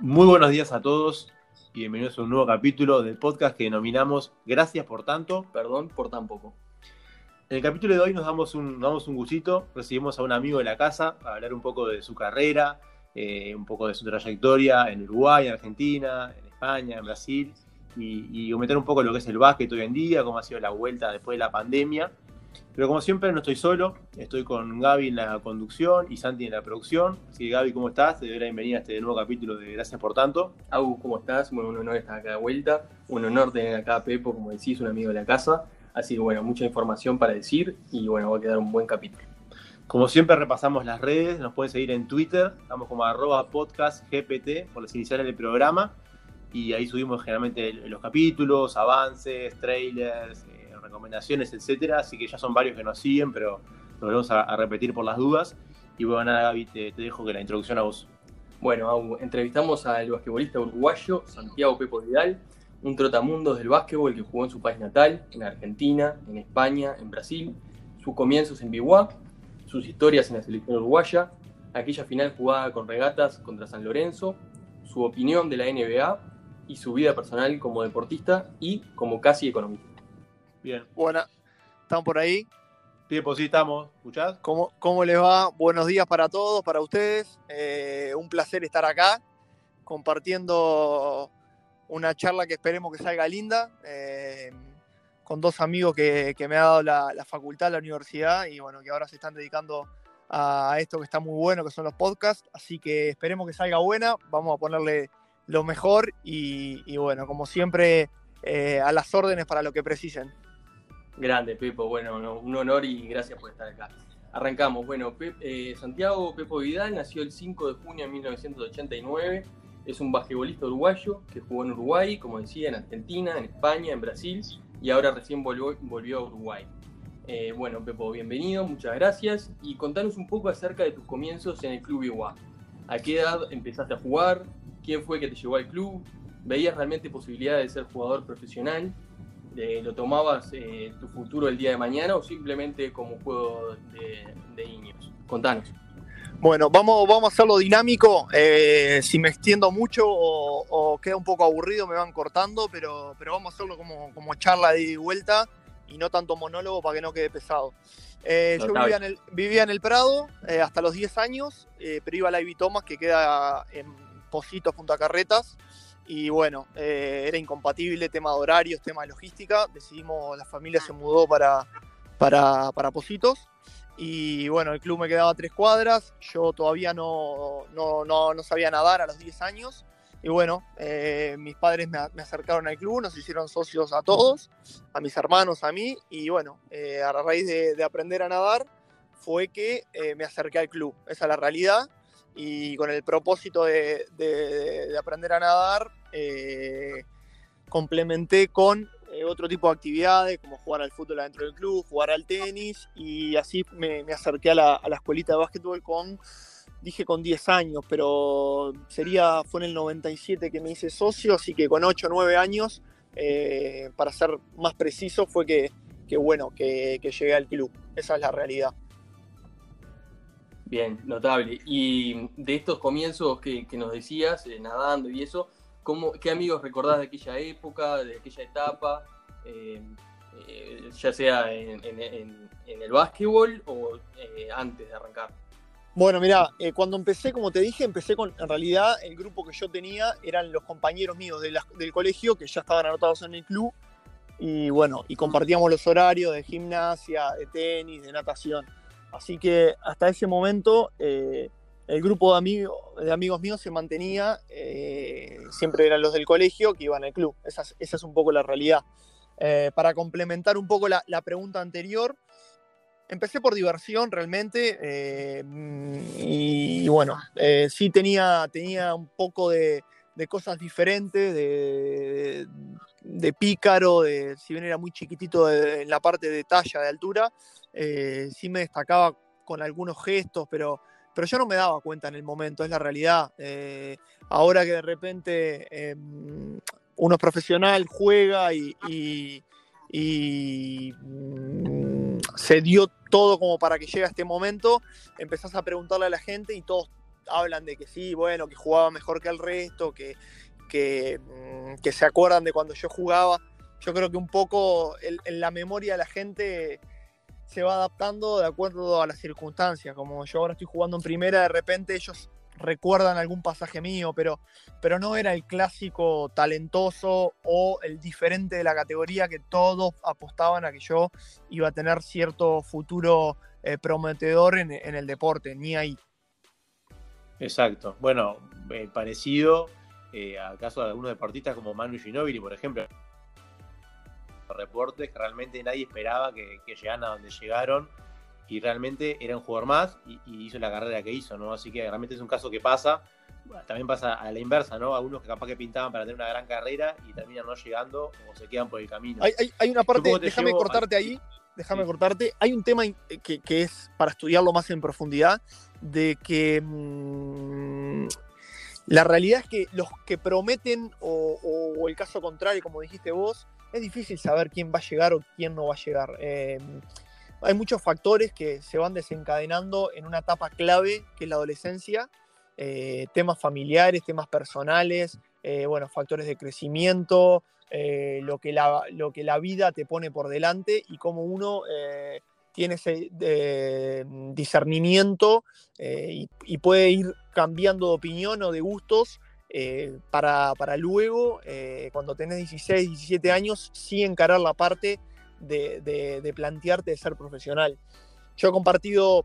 Muy buenos días a todos y bienvenidos a un nuevo capítulo del podcast que denominamos Gracias por tanto. Perdón por tan poco. En el capítulo de hoy nos damos un, damos un gustito, recibimos a un amigo de la casa para hablar un poco de su carrera, eh, un poco de su trayectoria en Uruguay, en Argentina, en España, en Brasil, y, y comentar un poco lo que es el básquet hoy en día, cómo ha sido la vuelta después de la pandemia. Pero como siempre no estoy solo, estoy con Gaby en la conducción y Santi en la producción. Así que Gaby, ¿cómo estás? Te doy la bienvenida a este nuevo capítulo de Gracias por tanto. Agus, ¿cómo estás? Bueno, un honor estar acá de vuelta, un honor tener acá a Pepo, como decís, un amigo de la casa. Así que bueno, mucha información para decir y bueno, va a quedar un buen capítulo. Como siempre repasamos las redes, nos pueden seguir en Twitter, estamos como arroba podcastgpt por las iniciales del programa y ahí subimos generalmente los capítulos, avances, trailers, eh, recomendaciones, etcétera. Así que ya son varios que nos siguen, pero lo volvemos a, repetir por las dudas. Y bueno, nada, Gaby, te, dejo que la introducción a vos. Bueno, entrevistamos al basquetbolista uruguayo Santiago Pepo Vidal, un trotamundos del básquetbol que jugó en su país natal, en Argentina, en España, en Brasil, sus comienzos en Biwa, sus historias en la selección uruguaya, aquella final jugada con regatas contra San Lorenzo, su opinión de la NBA y su vida personal como deportista y como casi economista. Bien. Bueno, ¿están por ahí? Tiempo, sí, estamos. ¿Escuchás? ¿Cómo, ¿Cómo les va? Buenos días para todos, para ustedes. Eh, un placer estar acá compartiendo una charla que esperemos que salga linda, eh, con dos amigos que, que me ha dado la, la, facultad, la universidad, y bueno, que ahora se están dedicando a esto que está muy bueno, que son los podcasts. Así que esperemos que salga buena, vamos a ponerle lo mejor y, y bueno, como siempre, eh, a las órdenes para lo que precisen. Grande, Pepo. Bueno, no, un honor y gracias por estar acá. Arrancamos. Bueno, Pep, eh, Santiago Pepo Vidal nació el 5 de junio de 1989. Es un basquetbolista uruguayo que jugó en Uruguay, como decía, en Argentina, en España, en Brasil y ahora recién volvió, volvió a Uruguay. Eh, bueno, Pepo, bienvenido, muchas gracias. Y contanos un poco acerca de tus comienzos en el Club Iguá. ¿A qué edad empezaste a jugar? ¿Quién fue que te llevó al club? ¿Veías realmente posibilidades de ser jugador profesional? ¿Lo tomabas eh, tu futuro el día de mañana o simplemente como juego de, de niños? Contanos. Bueno, vamos, vamos a hacerlo dinámico. Eh, si me extiendo mucho o, o, queda un poco aburrido, me van cortando, pero, pero vamos a hacerlo como, como charla de ida y vuelta y no tanto monólogo para que no quede pesado. Eh, yo vivía en, el, vivía en el Prado eh, hasta los 10 años, pero iba a la Ivy Thomas, que queda en Positos, Punta Carretas. Y bueno, eh, era incompatible, tema de horarios, tema de logística. Decidimos, la familia se mudó para, para, para Positos. Y bueno, el club me quedaba tres cuadras. Yo todavía no, no, no, no sabía nadar a los 10 años. Y bueno, eh, mis padres me, me, acercaron al club, nos hicieron socios a todos, a mis hermanos, a mí. Y bueno, eh, a raíz de, de, aprender a nadar fue que eh, me acerqué al club. Esa es la realidad y con el propósito de, de, de aprender a nadar, eh, complementé con eh, otro tipo de actividades, como jugar al fútbol adentro del club, jugar al tenis, y así me, acerqué a la, escuelita de básquetbol con, dije con 10 años, pero sería, fue en el 97 que me hice socio, así que con 8 o 9 años, eh, para ser más preciso, fue que, bueno, que llegué al club. Esa es la realidad. Bien, notable. Y de estos comienzos que, que nos decías, eh, nadando y eso, ¿cómo, ¿qué amigos recordás de aquella época, de aquella etapa? Eh, eh, ya sea en, en, en, el básquetbol o antes de arrancar. Bueno, mira, cuando empecé, como te dije, empecé con, en realidad, el grupo que yo tenía eran los compañeros míos de del colegio que ya estaban anotados en el club y bueno, y compartíamos los horarios de gimnasia, de tenis, de natación. Así que hasta ese momento eh, el grupo de, amigo, de, amigos míos se mantenía, eh, siempre eran los del colegio que iban al club. Esa es, un poco la realidad. Eh, para complementar un poco la, pregunta anterior, empecé por diversión realmente y, bueno, sí tenía, tenía un poco de, de cosas diferentes, de, de, pícaro, de, si bien era muy chiquitito en la parte de talla, de altura, eh, sí me destacaba con algunos gestos, pero, pero yo no me daba cuenta en el momento, es la realidad. Eh, ahora que de repente eh, uno es profesional, juega y, y, mm, se dio todo como para que llegue a este momento, empezás a preguntarle a la gente y todos hablan de que sí, bueno, que jugaba mejor que el resto, que, que, mm, que se acuerdan de cuando yo jugaba. Yo creo que un poco en la memoria de la gente se va adaptando de acuerdo a las circunstancias. Como yo ahora estoy jugando en primera, de repente ellos recuerdan algún pasaje mío, pero, pero no era el clásico talentoso o el diferente de la categoría que todos apostaban a que yo iba a tener cierto futuro eh, prometedor en, el deporte, ni ahí. Exacto. Bueno, eh, parecido eh, al caso de algunos deportistas como Manu Ginóbili, por ejemplo. Reportes que realmente nadie esperaba que, que llegaran a donde llegaron y realmente era un jugador más y, hizo la carrera que hizo, ¿no? Así que realmente es un caso que pasa. También pasa a la inversa, ¿no? Algunos que capaz que pintaban para tener una gran carrera y terminan no llegando o se quedan por el camino. Hay, una parte, déjame cortarte ahí, déjame cortarte. Hay un tema que, es para estudiarlo más en profundidad, de que mm, la realidad es que los que prometen o, el caso contrario, como dijiste vos, es difícil saber quién va a llegar o quién no va a llegar. Eh, hay muchos factores que se van desencadenando en una etapa clave que es la adolescencia, eh, temas familiares, temas personales, eh, factores de crecimiento, eh, lo, que lo que la vida te pone por delante y cómo uno tiene ese discernimiento y, puede ir cambiando de opinión o de gustos para, para, luego, cuando tenés 16, 17 años, sí encarar la parte de, plantearte de ser profesional. Yo he compartido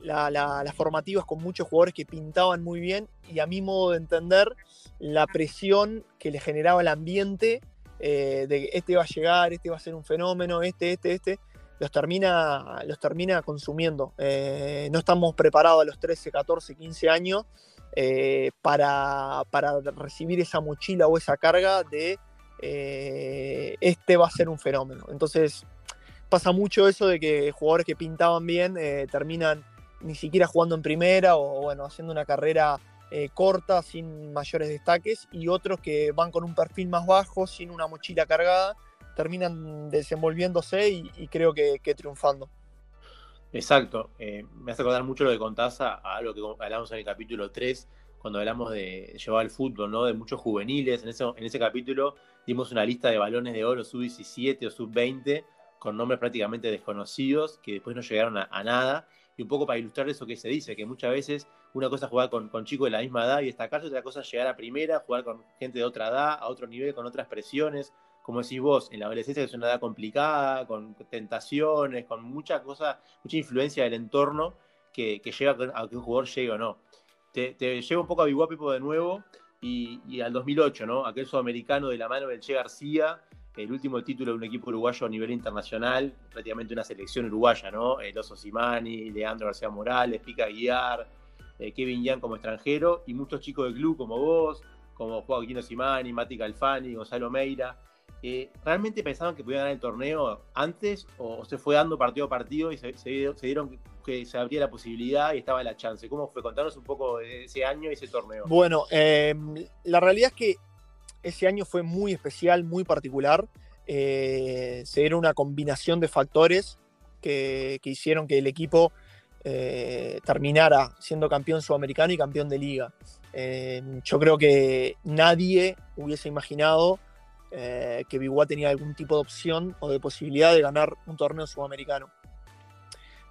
las formativas con muchos jugadores que pintaban muy bien y a mi modo de entender la presión que le generaba el ambiente eh, de este va a llegar, este va a ser un fenómeno, este, este, este, los termina, los termina consumiendo. Eh, no estamos preparados a los 13, 14, 15 años eh, para, para recibir esa mochila o esa carga de eh, este va a ser un fenómeno. Entonces pasa mucho eso de que jugadores que pintaban bien terminan ni siquiera jugando en primera o bueno, haciendo una carrera corta sin mayores destaques y otros que van con un perfil más bajo, sin una mochila cargada, terminan desenvolviéndose y, creo que, triunfando. Exacto, me hace acordar mucho lo que contás a, algo que hablamos en el capítulo 3, cuando hablamos de llevar el fútbol, ¿no? De muchos juveniles. En ese, en ese capítulo dimos una lista de balones de oro sub-17 o sub-20 con nombres prácticamente desconocidos que después no llegaron a, nada. Y un poco para ilustrar eso que se dice, que muchas veces una cosa es jugar con, chicos de la misma edad y destacarse, otra cosa es llegar a primera, jugar con gente de otra edad, a otro nivel, con otras presiones. Como decís vos, en la adolescencia es una edad complicada, con tentaciones, con mucha cosa, mucha influencia del entorno que, que lleva a que un jugador llegue o no te, llevo un poco a Biguapipo de nuevo y, al 2008, ¿no? Aquel sudamericano de la mano del Che García, el último título de un equipo uruguayo a nivel internacional, prácticamente una selección uruguaya, ¿no? El Oso Simani, Leandro García Morales, Pica Guiar, eh, Kevin Yan como extranjero y muchos chicos del club como vos, como Joaquín Simani, Mati Calfani, Gonzalo Meira. Eh, ¿Realmente pensaban que podían ganar el torneo antes o se fue dando partido a partido y se, dieron que se abría la posibilidad y estaba la chance? ¿Cómo fue? Contanos un poco de ese año y ese torneo. Bueno, em, la realidad es que ese año fue muy especial, muy particular. Eh, se dieron una combinación de factores que, hicieron que el equipo eh, terminara siendo campeón sudamericano y campeón de liga. Em, yo creo que nadie hubiese imaginado eh, que Biguá tenía algún tipo de opción o de posibilidad de ganar un torneo sudamericano.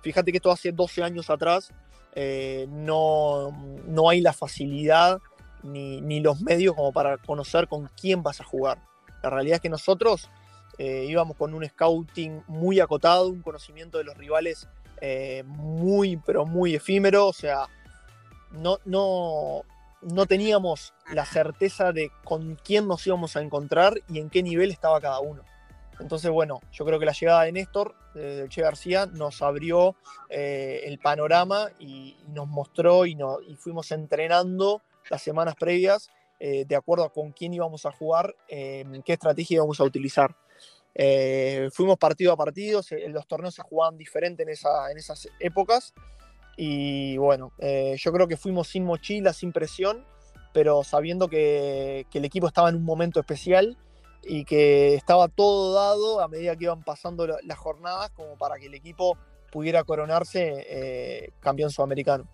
Fíjate que esto hace 12 años atrás eh, no, no, hay la facilidad ni, los medios como para conocer con quién vas a jugar. La realidad es que nosotros eh, íbamos con un scouting muy acotado, un conocimiento de los rivales muy, pero muy efímero, o sea, no, no, no teníamos la certeza de con quién nos íbamos a encontrar y en qué nivel estaba cada uno. Entonces, bueno, yo creo que la llegada de Néstor, de Che García, nos abrió eh, el panorama y, nos mostró y, fuimos entrenando las semanas previas eh, de acuerdo a con quién íbamos a jugar, eh, qué estrategia íbamos a utilizar. fuimos partido a partido, los torneos se jugaban diferente en, esa, en esas épocas y bueno, eh, yo creo que fuimos sin mochila, sin presión, pero sabiendo que, el equipo estaba en un momento especial y que estaba todo dado a medida que iban pasando las jornadas como para que el equipo pudiera coronarse eh, campeón sudamericano.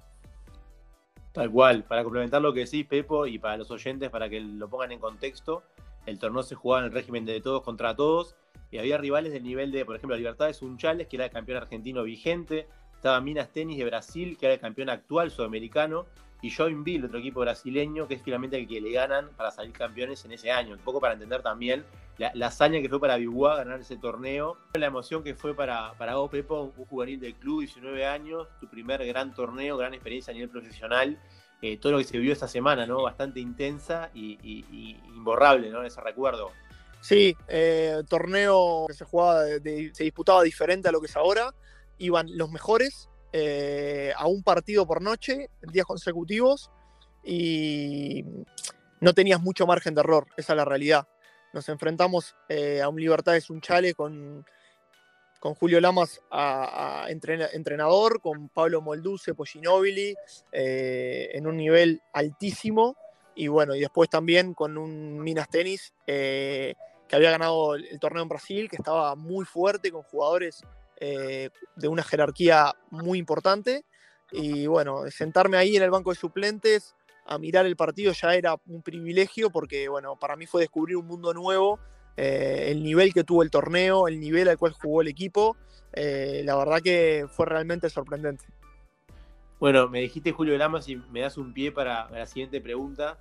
Tal cual, para complementar lo que decís, Pepo, y para los oyentes, para que lo pongan en contexto, el torneo se jugaba en el régimen de todos contra todos, y había rivales del nivel de, por ejemplo, Libertades Unchales, que era el campeón argentino vigente, estaba Minas Tenis de Brasil, que era el campeón actual sudamericano, y Joinville, otro equipo brasileño, que es finalmente el que le ganan para salir campeones en ese año. Un poco para entender también la, hazaña que fue para Biguá ganar ese torneo, la emoción que fue para, para vos, Pepo, un juvenil del club, 19 años, tu primer gran torneo, gran experiencia a nivel profesional. Eh, todo lo que se vivió esta semana, ¿no? Bastante intensa y, imborrable, ¿no? Ese recuerdo. Sí, eh, torneo que se jugaba, se disputaba diferente a lo que es ahora. Iban los mejores eh, a un partido por noche, días consecutivos, y no tenías mucho margen de error, esa es la realidad. Nos enfrentamos eh, a un Libertades Unchale con, con Julio Lamas a, entrenador, con Pablo Molduce, Poginobili, eh, en un nivel altísimo, y bueno, y después también con un Minas Tenis que había ganado el torneo en Brasil, que estaba muy fuerte, con jugadores eh, de una jerarquía muy importante. Y bueno, sentarme ahí en el banco de suplentes a mirar el partido ya era un privilegio porque, bueno, para mí fue descubrir un mundo nuevo, eh, el nivel que tuvo el torneo, el nivel al cual jugó el equipo, eh, la verdad que fue realmente sorprendente. Bueno, me dijiste Julio Lamas y me das un pie para la siguiente pregunta.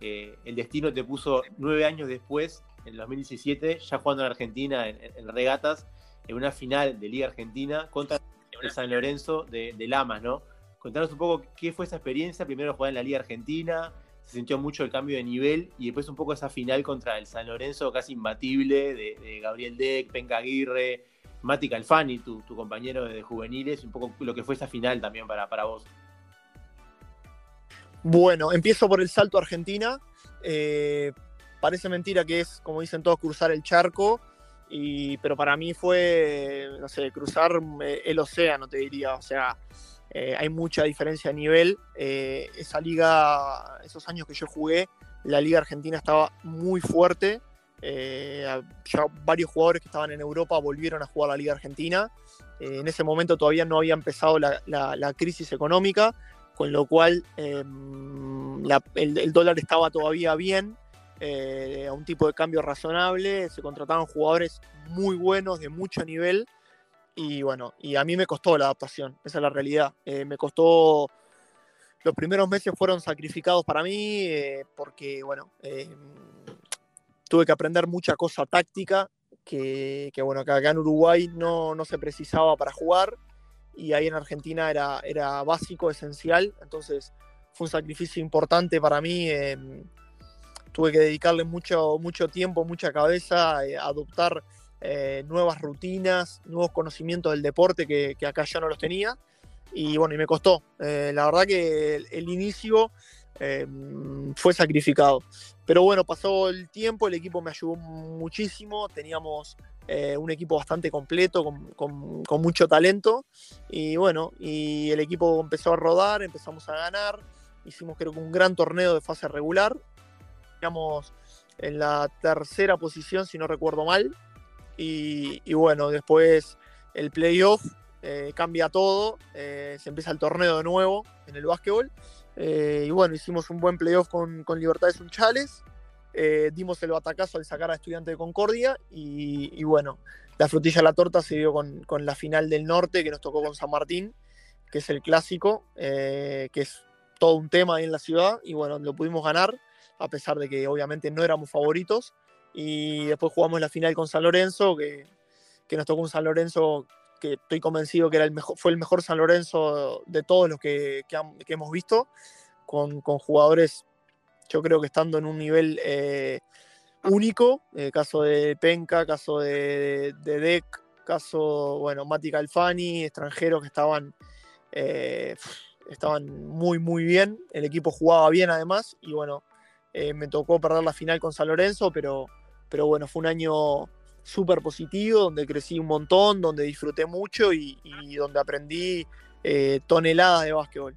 el destino te puso nueve años después, en 2017, ya jugando en Argentina en regatas, en una final de Liga Argentina contra el San Lorenzo de, Lamas, ¿no? Contanos un poco qué fue esa experiencia, primero jugar en la Liga Argentina, se sintió mucho el cambio de nivel y después un poco esa final contra el San Lorenzo casi imbatible de, Gabriel Deck, Penca Aguirre, Mati Calfani, tu, compañero de juveniles, un poco lo que fue esa final también para, para vos. Bueno, empiezo por el salto a Argentina. Eh, parece mentira que es, como dicen todos, cruzar el charco pero para mí fue, no sé, cruzar eh, el océano, te diría. O sea, eh, hay mucha diferencia a nivel. Eh, esa liga, esos años que yo jugué, la liga argentina estaba muy fuerte. ya varios jugadores que estaban en Europa volvieron a jugar la liga argentina. en ese momento todavía no había empezado la, crisis económica, con lo cual em, el dólar estaba todavía bien eh, a un tipo de cambio razonable, se contrataron jugadores muy buenos, de mucho nivel, y bueno, y a mí me costó la adaptación, esa es la realidad. Eh, me costó, los primeros meses fueron sacrificados para mí, eh, porque bueno, tuve que aprender mucha cosa táctica, que, bueno, acá en Uruguay no, no, se precisaba para jugar, y ahí en Argentina era, era básico, esencial, entonces fue un sacrificio importante para mí tuve que dedicarle mucho, mucho tiempo, mucha cabeza a adoptar eh, nuevas rutinas, nuevos conocimientos del deporte que, acá ya no los tenía. Y bueno, y me costó. Eh, la verdad que el, inicio eh, fue sacrificado. Pero bueno, pasó el tiempo, el equipo me ayudó muchísimo, teníamos un equipo bastante completo, con, con, mucho talento. Y bueno, y el equipo empezó a rodar, empezamos a ganar, hicimos creo que un gran torneo de fase regular en la tercera posición, si no recuerdo mal. Y, bueno, después el playoff eh, cambia todo, eh, se empieza el torneo de nuevo en el básquetbol. Eh, y bueno, hicimos un buen playoff con, con Libertades Unchales. dimos el batacazo al sacar a Estudiante de Concordia. Y, bueno, la frutilla de la torta se dio con, con, la final del norte que nos tocó con San Martín, que es el clásico, que es todo un tema ahí en la ciudad. Y bueno, lo pudimos ganar a pesar de que obviamente no éramos favoritos. Y después jugamos la final con San Lorenzo, que, que nos tocó un San Lorenzo que estoy convencido que era el mejor, fue el mejor San Lorenzo de todos los que, que, hemos visto, con, con, jugadores, yo creo que estando en un nivel eh, único, eh, caso de Penca, caso de, de, Deck, caso, bueno, Mati Calfani, extranjeros que estaban, eh, estaban muy, muy bien, el equipo jugaba bien además, y bueno, eh, me tocó perder la final con San Lorenzo, pero, pero bueno, fue un año súper positivo, donde crecí un montón, donde disfruté mucho y, donde aprendí eh, toneladas de básquetbol.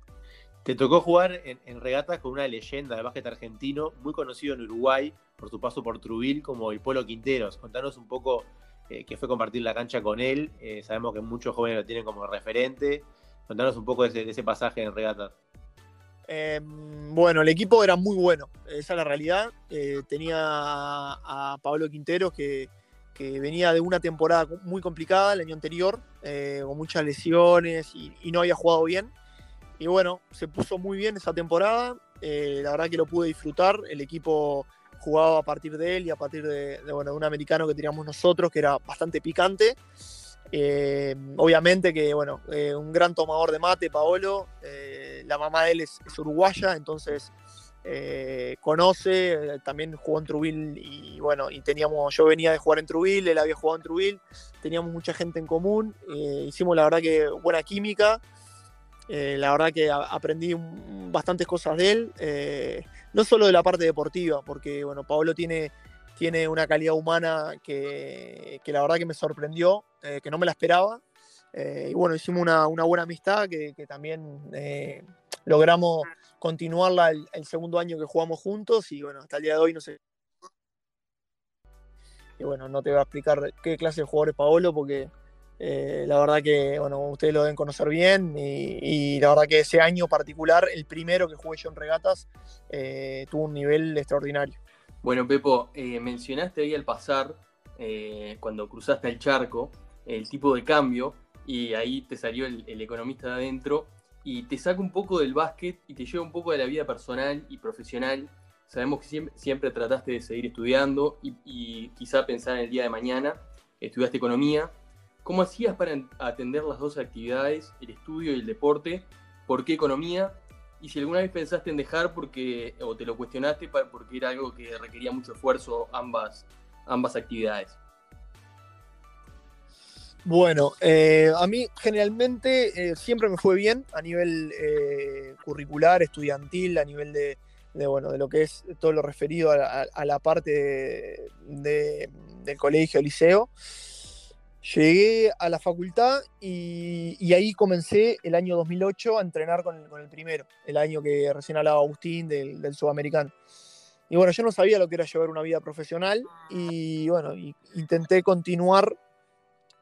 Te tocó jugar en, regatas con una leyenda de básquet argentino, muy conocido en Uruguay por su paso por Trubil, como el Polo Quinteros. Contanos un poco eh, qué fue compartir la cancha con él. sabemos que muchos jóvenes lo tienen como referente. Contanos un poco de ese pasaje en regatas. Em, bueno, el equipo era muy bueno, esa es la realidad. Eh, tenía a, Pablo Quinteros que, venía de una temporada muy complicada el año anterior, eh, con muchas lesiones y, no había jugado bien. Y bueno, se puso muy bien esa temporada. Eh, la verdad que lo pude disfrutar. El equipo jugaba a partir de él y a partir de, de un americano que teníamos nosotros, que era bastante picante. Obviamente que, bueno, un gran tomador de mate, Paolo. La mamá de él es, uruguaya, entonces conoce. También jugó en Trubil y, bueno, y teníamos, yo venía de jugar en Trubil, él había jugado en Trubil. Teníamos mucha gente en común. hicimos, la verdad, que buena química. la verdad que aprendí bastantes cosas de él. no solo de la parte deportiva, porque, bueno, Paolo tiene tiene una calidad humana que, la verdad que me sorprendió, eh, que no me la esperaba. Eh, y bueno, hicimos una, buena amistad que, también eh, logramos continuarla el, segundo año que jugamos juntos y bueno, hasta el día de hoy no sé. Y bueno, no te voy a explicar qué clase de jugador es Paolo porque la verdad que bueno, ustedes lo deben conocer bien y, la verdad que ese año particular, el primero que jugué yo en regatas, tuvo un nivel extraordinario. Bueno, Pepo, eh, mencionaste ahí al pasar, eh, cuando cruzaste el charco, el tipo de cambio, y ahí te salió el, economista de adentro, y te saca un poco del básquet y te lleva un poco de la vida personal y profesional. Sabemos que siempre, trataste de seguir estudiando y, y, quizá pensar en el día de mañana. Estudiaste economía. ¿Cómo hacías para atender las dos actividades, el estudio y el deporte? ¿Por qué economía? y si alguna vez pensaste en dejar porque, o te lo cuestionaste porque era algo que requería mucho esfuerzo ambas, ambas actividades. Bueno, eh, a mí generalmente eh, siempre me fue bien a nivel eh, curricular, estudiantil, a nivel de, bueno, de lo que es todo lo referido a, la parte del colegio, liceo. Llegué a la facultad y, ahí comencé el año 2008 a entrenar con el, primero, el año que recién hablaba Agustín del, sudamericano. Y bueno, yo no sabía lo que era llevar una vida profesional y bueno, intenté continuar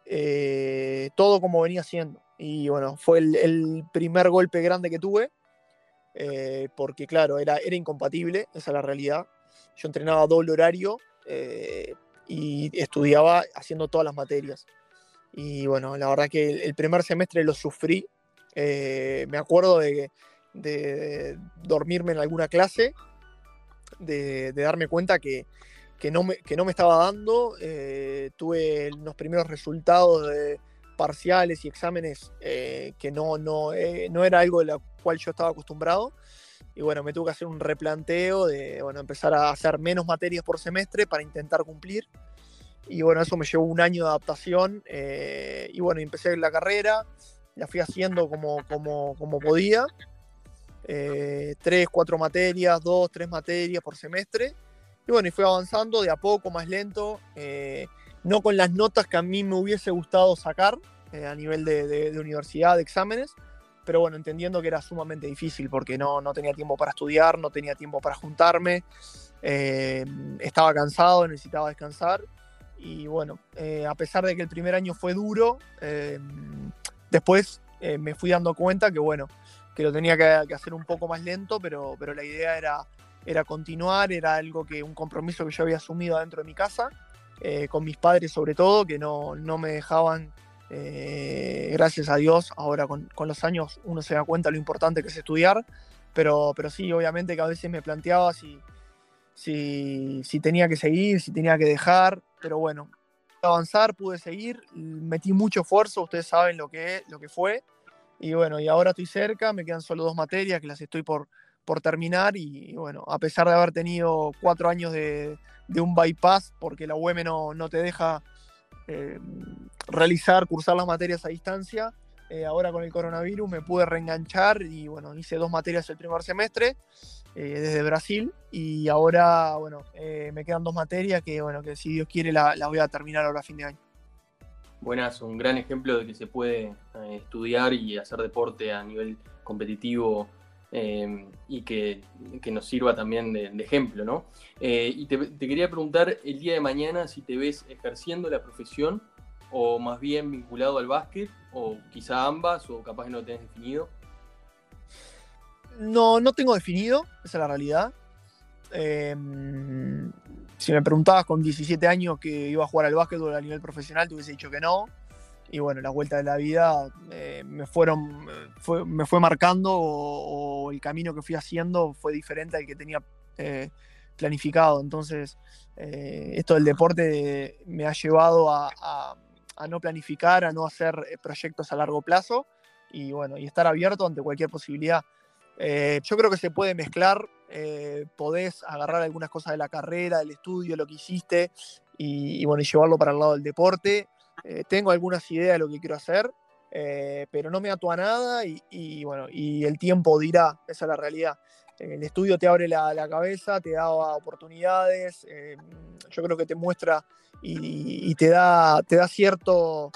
eh, todo como venía siendo. Y bueno, fue el, primer golpe grande que tuve, eh, porque claro, era, era incompatible, esa es la realidad. Yo entrenaba doble horario, eh, y estudiaba haciendo todas las materias. Y bueno, la verdad que el, primer semestre lo sufrí. Eh, me acuerdo de, dormirme en alguna clase, de, darme cuenta que, no me, no me, estaba dando. Eh, tuve los primeros resultados de parciales y exámenes eh, que no, no, no era algo de lo cual yo estaba acostumbrado y bueno, me tuve que hacer un replanteo de bueno, empezar a hacer menos materias por semestre para intentar cumplir. Y bueno, eso me llevó un año de adaptación. Eh, y bueno, empecé la carrera, la fui haciendo como, como, como podía. Eh, tres, cuatro materias, dos, tres materias por semestre. Y bueno, y fui avanzando de a poco, más lento, eh, no con las notas que a mí me hubiese gustado sacar a nivel de, de universidad, de exámenes, pero bueno, entendiendo que era sumamente difícil porque no, no tenía tiempo para estudiar, no tenía tiempo para juntarme, eh, estaba cansado, necesitaba descansar. Y bueno, eh, a pesar de que el primer año fue duro, eh, después me fui dando cuenta que bueno, que lo tenía que, hacer un poco más lento, pero, pero la idea era, era continuar, era algo que un compromiso que yo había asumido dentro de mi casa, con mis padres sobre todo, que no, no me dejaban eh, gracias a Dios, ahora con, los años uno se da cuenta lo importante que es estudiar, pero, pero sí, obviamente que a veces me planteaba si, si, tenía que seguir, si tenía que dejar, pero bueno, avanzar, pude seguir, metí mucho esfuerzo, ustedes saben lo que, lo que fue, y bueno, y ahora estoy cerca, me quedan solo dos materias que las estoy por, por terminar, y, bueno, a pesar de haber tenido cuatro años de, un bypass, porque la UEM no, no te deja eh, realizar, cursar las materias a distancia. Eh, ahora con el coronavirus me pude reenganchar y bueno, hice dos materias el primer semestre eh, desde Brasil y ahora bueno, me quedan dos materias que bueno, que si Dios quiere las la voy a terminar ahora a fin de año. Buenas, un gran ejemplo de que se puede estudiar y hacer deporte a nivel competitivo Em, y que, nos sirva también de, ejemplo, ¿no? Eh, y te, quería preguntar el día de mañana si te ves ejerciendo la profesión o más bien vinculado al básquet, o quizá ambas, o capaz que no lo tenés definido. No, no tengo definido, esa es la realidad. Em, si me preguntabas con 17 años que iba a jugar al básquetbol a nivel profesional, te hubiese dicho que no. Y bueno, la vuelta de la vida eh, me fueron, fue, me fue marcando o, el camino que fui haciendo fue diferente al que tenía eh, planificado. Entonces, eh, esto del deporte me ha llevado a, a, no planificar, a no hacer proyectos a largo plazo y bueno, y estar abierto ante cualquier posibilidad. yo creo que se puede mezclar eh, podés agarrar algunas cosas de la carrera, del estudio, lo que hiciste, y, bueno, y llevarlo para el lado del deporte. Eh, tengo algunas ideas de lo que quiero hacer, eh, pero no me ato a nada y, bueno, y el tiempo dirá, esa es la realidad. El estudio te abre la, cabeza, te da oportunidades, yo creo que te muestra y, te, da, te da cierto,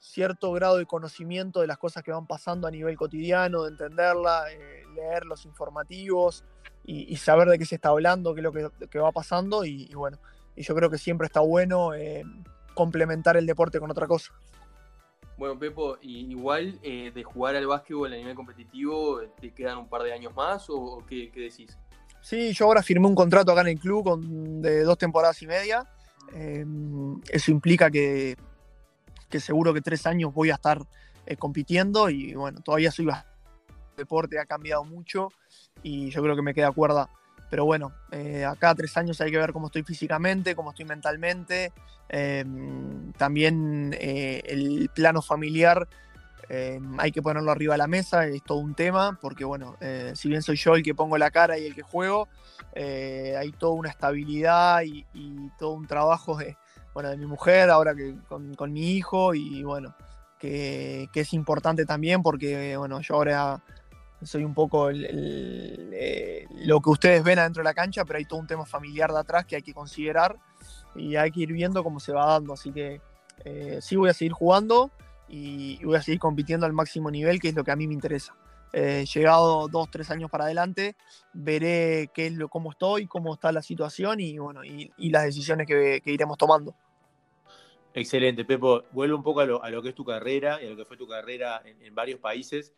cierto grado de conocimiento de las cosas que van pasando a nivel cotidiano, de entenderla, leer los informativos, y, saber de qué se está hablando, qué es lo que, va pasando y, bueno, y yo creo que siempre está bueno eh, complementar el deporte con otra cosa. Bueno, Pepo, igual eh, de jugar al básquetbol a nivel competitivo, ¿te quedan un par de años más o qué, decís? Sí, yo ahora firmé un contrato acá en el club con, de dos temporadas y media. Eh, eso implica que, que, seguro que tres años voy a estar compitiendo y bueno, todavía soy bastante deporte ha cambiado mucho y yo creo que me queda cuerda. Pero bueno, eh, acá tres años hay que ver cómo estoy físicamente, cómo estoy mentalmente. Em, también eh, el plano familiar hay que ponerlo arriba de la mesa, es todo un tema, porque bueno, eh, si bien soy yo el que pongo la cara y el que juego, hay toda una estabilidad y, todo un trabajo de, bueno, de mi mujer, ahora que con, con mi hijo, y bueno, que, que, es importante también porque bueno, yo ahora soy un poco eh, lo que ustedes ven adentro de la cancha, pero hay todo un tema familiar de atrás que hay que considerar y hay que ir viendo cómo se va dando. Así que eh, sí voy a seguir jugando y voy a seguir compitiendo al máximo nivel, que es lo que a mí me interesa. Eh, llegado dos, tres años para adelante, veré qué cómo estoy, cómo está la situación y, bueno, y, las decisiones que, iremos tomando. Excelente, Pepo. Vuelvo un poco a lo, que es tu carrera y a lo que fue tu carrera en varios países.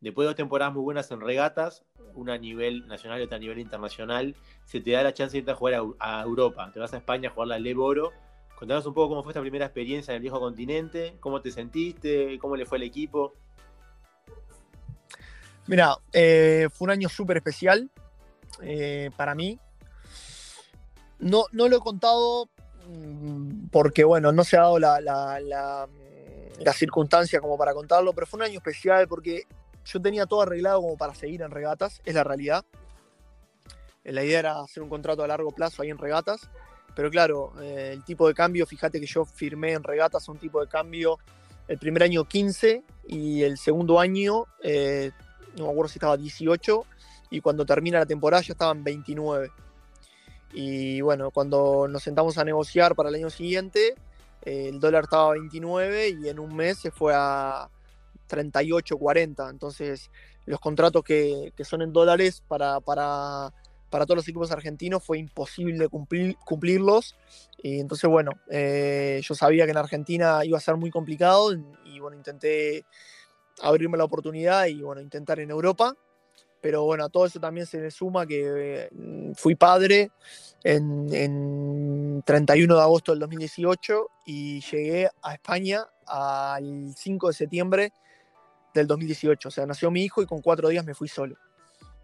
Después de dos temporadas muy buenas en regatas, una a nivel nacional y otra a nivel internacional, se te da la chance de irte a jugar a, Europa. Te vas a España a jugar la Lev Oro. Contanos un poco cómo fue esta primera experiencia en el viejo continente, cómo te sentiste, cómo le fue al equipo. Mira, eh, fue un año súper especial eh, para mí. No, no lo he contado mm, porque, bueno, no se ha dado la, la, la circunstancia como para contarlo, pero fue un año especial porque yo tenía todo arreglado como para seguir en regatas, es la realidad. Eh, la idea era hacer un contrato a largo plazo ahí en regatas, pero claro, eh, el tipo de cambio, fíjate que yo firmé en regatas un tipo de cambio el primer año 15 y el segundo año, eh, no me acuerdo si estaba 18, y cuando termina la temporada ya estaban 29. Y bueno, cuando nos sentamos a negociar para el año siguiente, el dólar estaba a 29 y en un mes se fue a, 38, 40. Entonces, los contratos que, son en dólares para, para, todos los equipos argentinos fue imposible cumplir, cumplirlos. Y entonces, bueno, eh, yo sabía que en Argentina iba a ser muy complicado y, bueno, intenté abrirme la oportunidad y, bueno, intentar en Europa. Pero bueno, a todo eso también se le suma que mm, fui padre en, en 31 de agosto del 2018 y llegué a España al 5 de septiembre del 2018. O sea, nació mi hijo y con cuatro días me fui solo.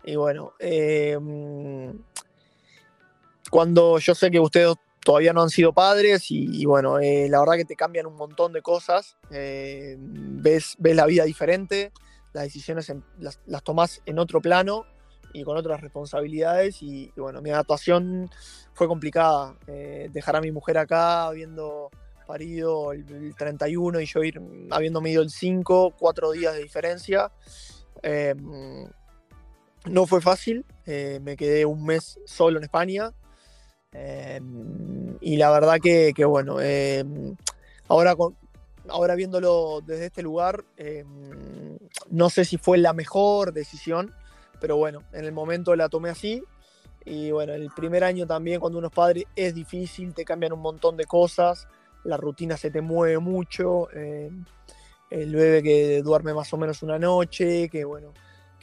Y bueno, em, cuando yo sé que ustedes todavía no han sido padres y, bueno, eh, la verdad que te cambian un montón de cosas, eh, ves, ves la vida diferente, las decisiones las, las tomás en otro plano y con otras responsabilidades y, bueno, mi adaptación fue complicada. Eh, dejar a mi mujer acá viendo parido el, 31 y yo ir habiendo medido el 5, cuatro días de diferencia. Em, no fue fácil, eh, me quedé un mes solo en España. Em, y la verdad que, bueno, em, ahora, ahora viéndolo desde este lugar, no sé si fue la mejor decisión, pero bueno, en el momento la tomé así. Y bueno, el primer año también cuando uno es padre es difícil, te cambian un montón de cosas la rutina se te mueve mucho, eh, el bebé que duerme más o menos una noche, que bueno,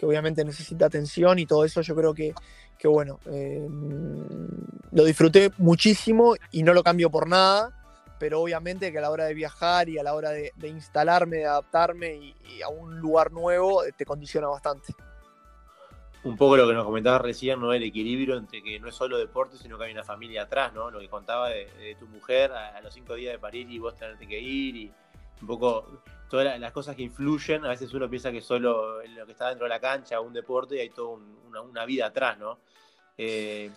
obviamente necesita atención y todo eso yo creo que, que bueno, eh, lo disfruté muchísimo y no lo cambio por nada, pero obviamente que a la hora de viajar y a la hora de, instalarme, de adaptarme y, a un lugar nuevo, te condiciona bastante. Un poco lo que nos comentabas recién, ¿no? El equilibrio entre que no es solo deporte, sino que hay una familia atrás, ¿no? Lo que contaba de, tu mujer a, los cinco días de parir y vos tenerte que ir y un poco todas las cosas que influyen, a veces uno piensa que solo lo que está dentro de la cancha, un deporte, y hay toda una, vida atrás, ¿no? Eh,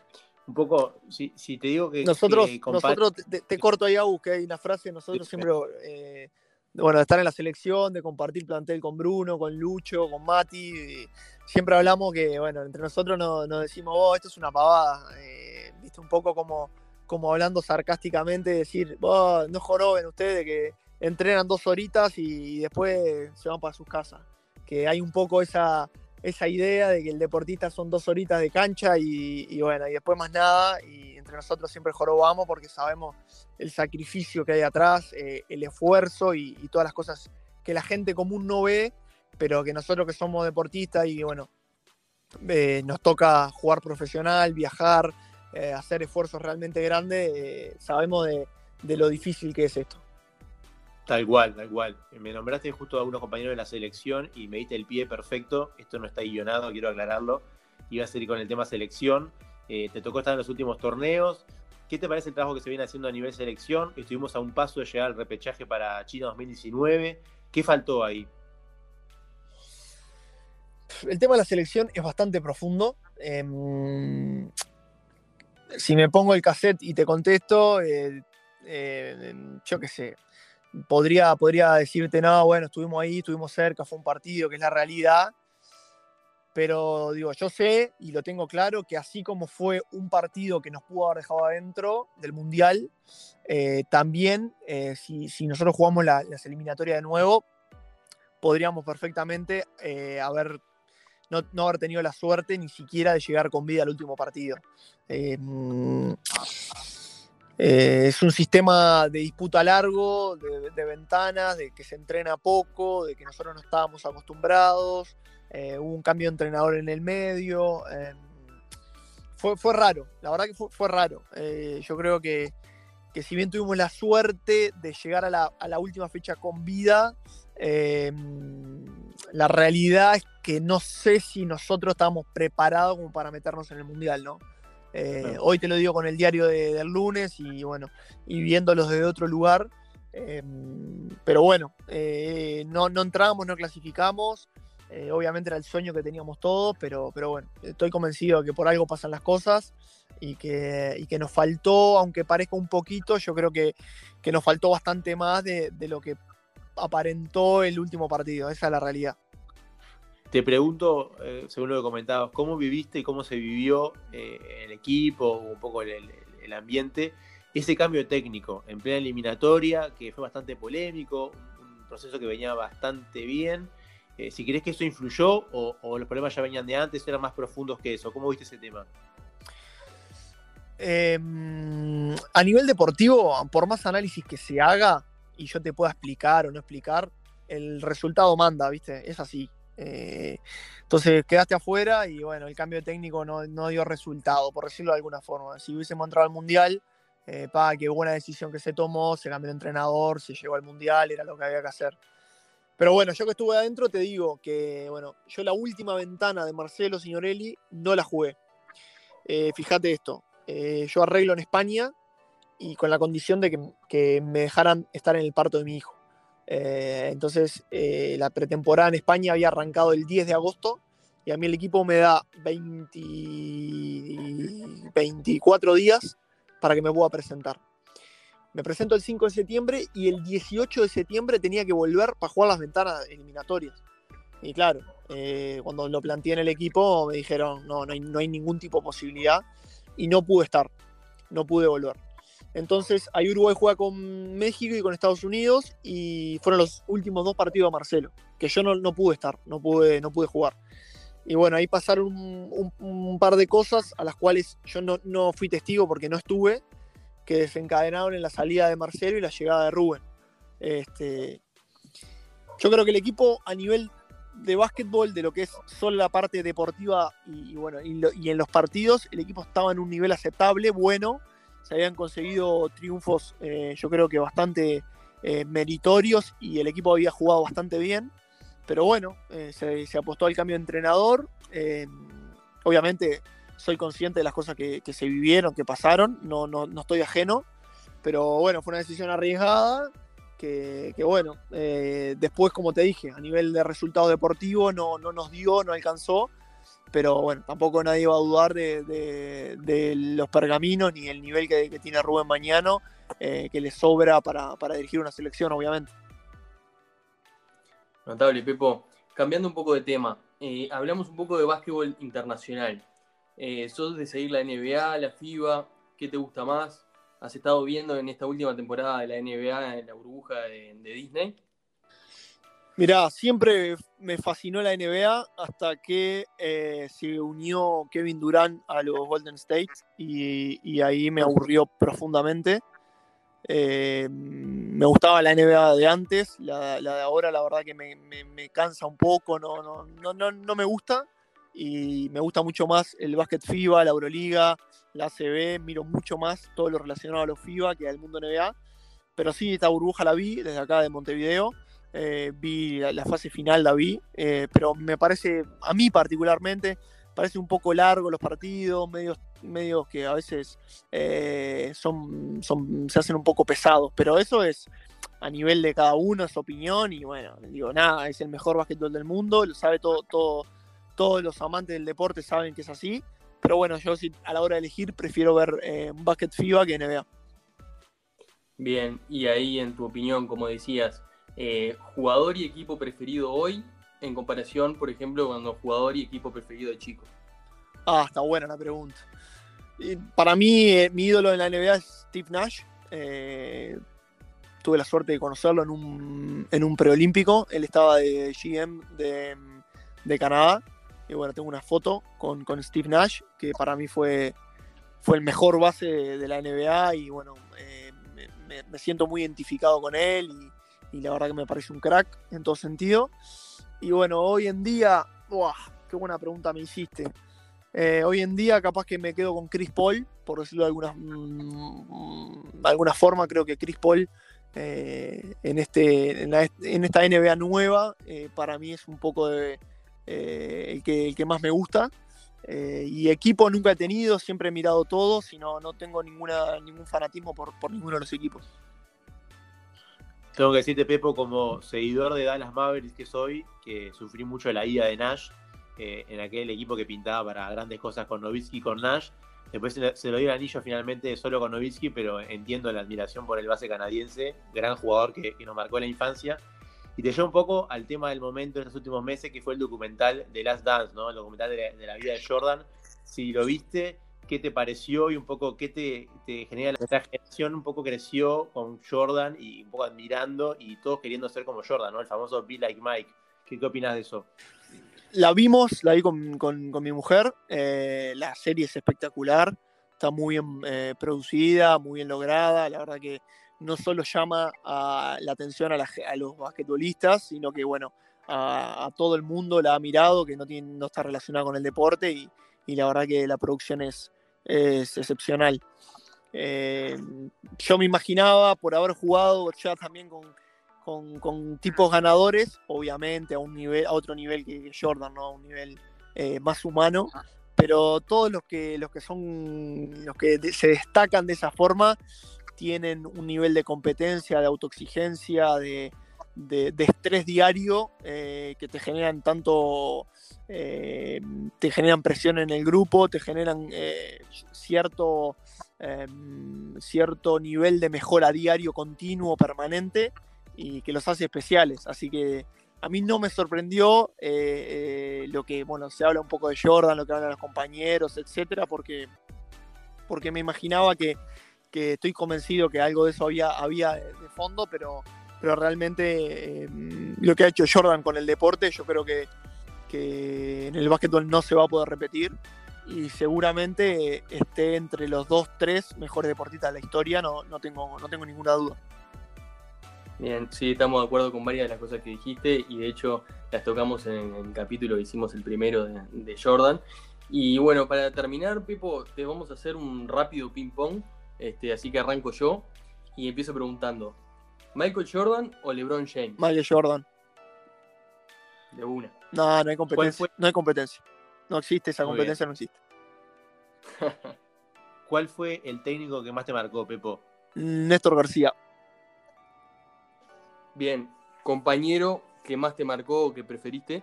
un poco, si, te digo que... Nosotros, nosotros te, corto ahí, Agus, que hay una frase, nosotros siempre, eh, bueno, de estar en la selección, de compartir plantel con Bruno, con Lucho, con Mati, siempre hablamos que, bueno, entre nosotros nos, decimos, oh, esto es una pavada, eh, viste, un poco como, como hablando sarcásticamente, decir, oh, no joroben ustedes que entrenan dos horitas y después se van para sus casas. Que hay un poco esa, esa idea de que el deportista son dos horitas de cancha y, bueno, y después más nada. Y entre nosotros siempre jorobamos porque sabemos el sacrificio que hay atrás, eh, el esfuerzo y, todas las cosas que la gente común no ve, pero que nosotros que somos deportistas y bueno, eh, nos toca jugar profesional, viajar, eh, hacer esfuerzos realmente grandes, sabemos de lo difícil que es esto. Tal cual, tal cual. Me nombraste justo a unos compañeros de la selección y me diste el pie perfecto. Esto no está guionado, quiero aclararlo. Iba a seguir con el tema selección. Eh, te tocó estar en los últimos torneos. ¿Qué te parece el trabajo que se viene haciendo a nivel selección? Estuvimos a un paso de llegar al repechaje para China 2019. ¿Qué faltó ahí? El tema de la selección es bastante profundo. Em, si me pongo el cassette y te contesto, eh, eh, yo qué sé, podría, podría decirte, no, bueno, estuvimos ahí, estuvimos cerca, fue un partido, que es la realidad. Pero digo, yo sé y lo tengo claro que así como fue un partido que nos pudo haber dejado adentro del Mundial, eh, también si, nosotros jugamos las eliminatorias de nuevo, podríamos perfectamente haber, no, haber tenido la suerte ni siquiera de llegar con vida al último partido. Mm, eh, es un sistema de disputa largo, de, ventanas, de que se entrena poco, de que nosotros no estábamos acostumbrados. Eh, hubo un cambio de entrenador en el medio. Em, fue, fue, raro, la verdad que fue, raro. Eh, yo creo que, si bien tuvimos la suerte de llegar a la, última fecha con vida, em, la realidad es que no sé si nosotros estábamos preparados como para meternos en el Mundial, ¿no? Eh, hoy te lo digo con el diario del lunes y bueno, y viéndolos de otro lugar. Em, pero bueno, eh, no, no entramos, no clasificamos. Eh, obviamente era el sueño que teníamos todos, pero, pero bueno, estoy convencido de que por algo pasan las cosas y que, que nos faltó, aunque parezca un poquito, yo creo que, que nos faltó bastante más de, de lo que aparentó el último partido. Esa es la realidad. Te pregunto, eh, según lo que comentabas, ¿cómo viviste y cómo se vivió eh, el equipo, un poco el, ambiente, ese cambio técnico en plena eliminatoria, que fue bastante polémico, un, proceso que venía bastante bien? Eh, si crees que eso influyó o, los problemas ya venían de antes, eran más profundos que eso, ¿cómo viste ese tema? Em, a nivel deportivo, por más análisis que se haga y yo te pueda explicar o no explicar, el resultado manda, ¿viste? Es así. Eh, entonces quedaste afuera y bueno, el cambio de técnico no, dio resultado, por decirlo de alguna forma. Si hubiésemos entrado al Mundial, eh, pa, qué buena decisión que se tomó, se cambió de entrenador, se llegó al Mundial, era lo que había que hacer. Pero bueno, yo que estuve adentro te digo que, bueno, yo la última ventana de Marcelo Signorelli no la jugué. Eh, fíjate esto, eh, yo arreglo en España y con la condición de que, que me dejaran estar en el parto de mi hijo. Eh, entonces, eh, la pretemporada en España había arrancado el 10 de agosto y a mí el equipo me da 24 días para que me pueda presentar. Me presento el 5 de septiembre y el 18 de septiembre tenía que volver para jugar las ventanas eliminatorias. Y claro, eh, cuando lo planteé en el equipo me dijeron, no, no hay, no hay ningún tipo de posibilidad y no pude estar, no pude volver. Entonces, ahí Uruguay juega con México y con Estados Unidos y fueron los últimos dos partidos de Marcelo, que yo no, pude estar, no pude, no pude jugar. Y bueno, ahí pasaron un, par de cosas a las cuales yo no, fui testigo porque no estuve, que desencadenaron en la salida de Marcelo y la llegada de Rubén. Este, yo creo que el equipo a nivel de básquetbol, de lo que es solo la parte deportiva y, bueno, y, en los partidos, el equipo estaba en un nivel aceptable, bueno, se habían conseguido triunfos eh, yo creo que bastante eh, meritorios y el equipo había jugado bastante bien, pero bueno, eh, se, apostó al cambio de entrenador, obviamente soy consciente de las cosas que, se vivieron, que pasaron, no, no, no estoy ajeno, pero bueno, fue una decisión arriesgada que, bueno, eh, después, como te dije, a nivel de resultado deportivo no, no nos dio, no alcanzó, pero bueno, tampoco nadie va a dudar de, los pergaminos ni el nivel que, tiene Rubén Mañano, eh, que le sobra para, dirigir una selección, obviamente. Notable, Pepo. Cambiando un poco de tema, eh, hablamos un poco de básquetbol internacional. ¿Sos de seguir la NBA, la FIBA? ¿Qué te gusta más? has estado viendo en esta última temporada de la NBA en la burbuja de, Disney? Mirá, siempre me fascinó la NBA hasta que eh, se unió Kevin Durant a los Golden State y, ahí me aburrió profundamente. Eh, me gustaba la NBA de antes, la, de ahora la verdad que me, cansa un poco, no, no, no, no, me gusta y me gusta mucho más el básquet FIBA, la Euroliga, la ACB, miro mucho más todo lo relacionado a los FIBA que al mundo NBA. Pero sí, esta burbuja la vi desde acá de Montevideo. Eh, vi la, fase final, la vi. Eh, pero me parece, a mí particularmente, parece un poco largo los partidos, medios, medios que a veces eh, son, son, se hacen un poco pesados. Pero eso es a nivel de cada uno, su opinión. Y bueno, digo, nada, es el mejor básquetbol del mundo, lo sabe todo, todo, todos los amantes del deporte saben que es así. Pero bueno, yo a la hora de elegir prefiero ver eh, un basket FIBA que NBA. Bien, y ahí en tu opinión, como decías, eh, jugador y equipo preferido hoy en comparación, por ejemplo, cuando jugador y equipo preferido de chico. Ah, está buena la pregunta. para mí, eh, mi ídolo en la NBA es Steve Nash. tuve la suerte de conocerlo en un, en un preolímpico. Él estaba de GM de, de Canadá y bueno, tengo una foto con, Steve Nash, que para mí fue, fue el mejor base de la NBA y bueno, eh, me, siento muy identificado con él y, la verdad que me parece un crack en todo sentido. Y bueno, hoy en día, qué buena pregunta me hiciste. Eh, hoy en día capaz que me quedo con Chris Paul, por decirlo de alguna, mm, alguna forma, creo que Chris Paul eh, en, este, en, esta NBA nueva, para mí es un poco de, eh, el, que, el que más me gusta. Eh, y equipo nunca he tenido, siempre he mirado todos y no, no tengo ninguna, ningún fanatismo por, por ninguno de los equipos. Tengo que decirte, Pepo, como seguidor de Dallas Mavericks que soy, que sufrí mucho la ida de Nash eh, en aquel equipo que pintaba para grandes cosas con Novitsky y con Nash. Después se, lo dio el anillo finalmente solo con Novitsky, pero entiendo la admiración por el base canadiense, gran jugador que, nos marcó en la infancia. Y te llevo un poco al tema del momento en los últimos meses, que fue el documental de Last Dance, ¿no? El documental de la, vida de Jordan. Si lo viste, ¿qué te pareció y un poco qué te, genera la generación? Un poco creció con Jordan y un poco admirando y todos queriendo ser como Jordan, ¿no? El famoso Be Like Mike. ¿Qué, qué opinas de eso? La vimos, la vi con, mi mujer. Eh, la serie es espectacular. Está muy bien eh, producida, muy bien lograda. La verdad que no solo llama a la atención a, los basquetbolistas, sino que bueno, a, todo el mundo la ha mirado, que no, tiene, no está relacionada con el deporte y, la verdad que la producción es, excepcional. Eh, yo me imaginaba, por haber jugado ya también con, tipos ganadores, obviamente a un nivel, a otro nivel que Jordan, ¿no? A un nivel eh, más humano. Pero todos los que, los que son los que se destacan de esa forma tienen un nivel de competencia, de autoexigencia, de, estrés diario eh, que te generan tanto, eh, te generan presión en el grupo, te generan eh, cierto, em, cierto nivel de mejora diario, continuo, permanente y que los hace especiales. Así que a mí no me sorprendió lo que, bueno, se habla un poco de Jordan, lo que hablan los compañeros, etcétera, porque, porque me imaginaba que que estoy convencido que algo de eso había, había de fondo, pero, pero realmente eh, lo que ha hecho Jordan con el deporte, yo creo que, en el básquetbol no se va a poder repetir y seguramente esté entre los dos, tres mejores deportistas de la historia, no, no, tengo, no tengo ninguna duda. Bien, sí, estamos de acuerdo con varias de las cosas que dijiste y de hecho las tocamos en el capítulo que hicimos el primero de, Jordan. Y bueno, para terminar, Pepo, te vamos a hacer un rápido ping-pong. Este, así que arranco yo y empiezo preguntando: ¿Michael Jordan o LeBron James? Michael Jordan. De una. No, no hay competencia. No hay competencia. No existe esa Muy competencia, no existe. ¿Cuál fue el técnico que más te marcó, Pepo? Néstor García. Bien, compañero que más te marcó o que preferiste.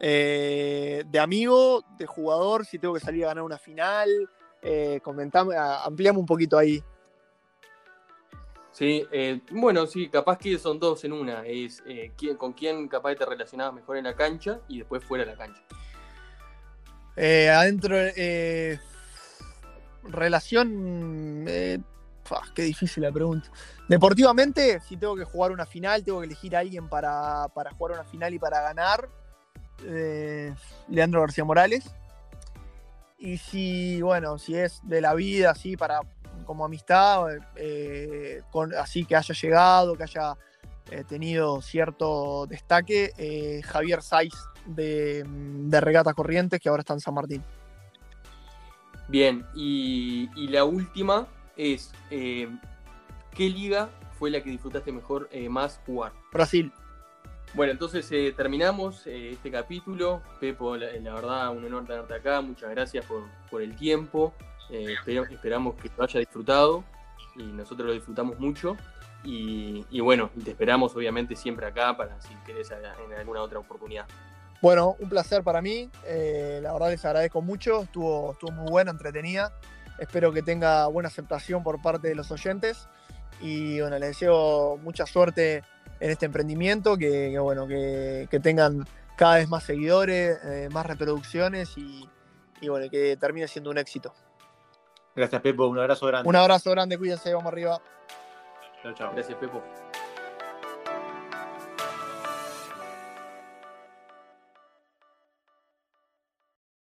Eh, de amigo, de jugador, si tengo que salir a ganar una final. Eh, comentame, a- ampliame un poquito ahí. Sí, eh, bueno, sí, capaz que son dos en una. Es eh, con quién capaz te relacionabas mejor en la cancha y después fuera de la cancha. Eh, adentro, relación. qué difícil la pregunta. Deportivamente, si tengo que jugar una final, tengo que elegir a alguien para, para jugar una final y para ganar. Leandro García Morales. Y si, bueno, si es de la vida, así, para como amistad, eh, con, así que haya llegado, que haya eh, tenido cierto destaque, eh, Javier Saiz de, de Regatas Corrientes, que ahora está en San Martín. Bien, y, y la última es, ¿qué liga fue la que disfrutaste mejor más jugar? Brasil. Bueno, entonces eh, terminamos eh, este capítulo. Pepo, la, la verdad, un honor tenerte acá. Muchas gracias por, por el tiempo. Eh, esperamos que lo haya disfrutado y nosotros lo disfrutamos mucho. Y, bueno, te esperamos obviamente siempre acá para si querés en alguna otra oportunidad. Bueno, un placer para mí. eh, la verdad les agradezco mucho. Estuvo, estuvo muy buena, entretenida. Espero que tenga buena aceptación por parte de los oyentes. Y bueno, les deseo mucha suerte en este emprendimiento. Que, bueno, que, que tengan cada vez más seguidores, eh, más reproducciones y, y bueno, que termine siendo un éxito. Gracias, Pepo. Un abrazo grande. Un abrazo grande, cuídense, vamos arriba. Chao, chao. Gracias, Pepo.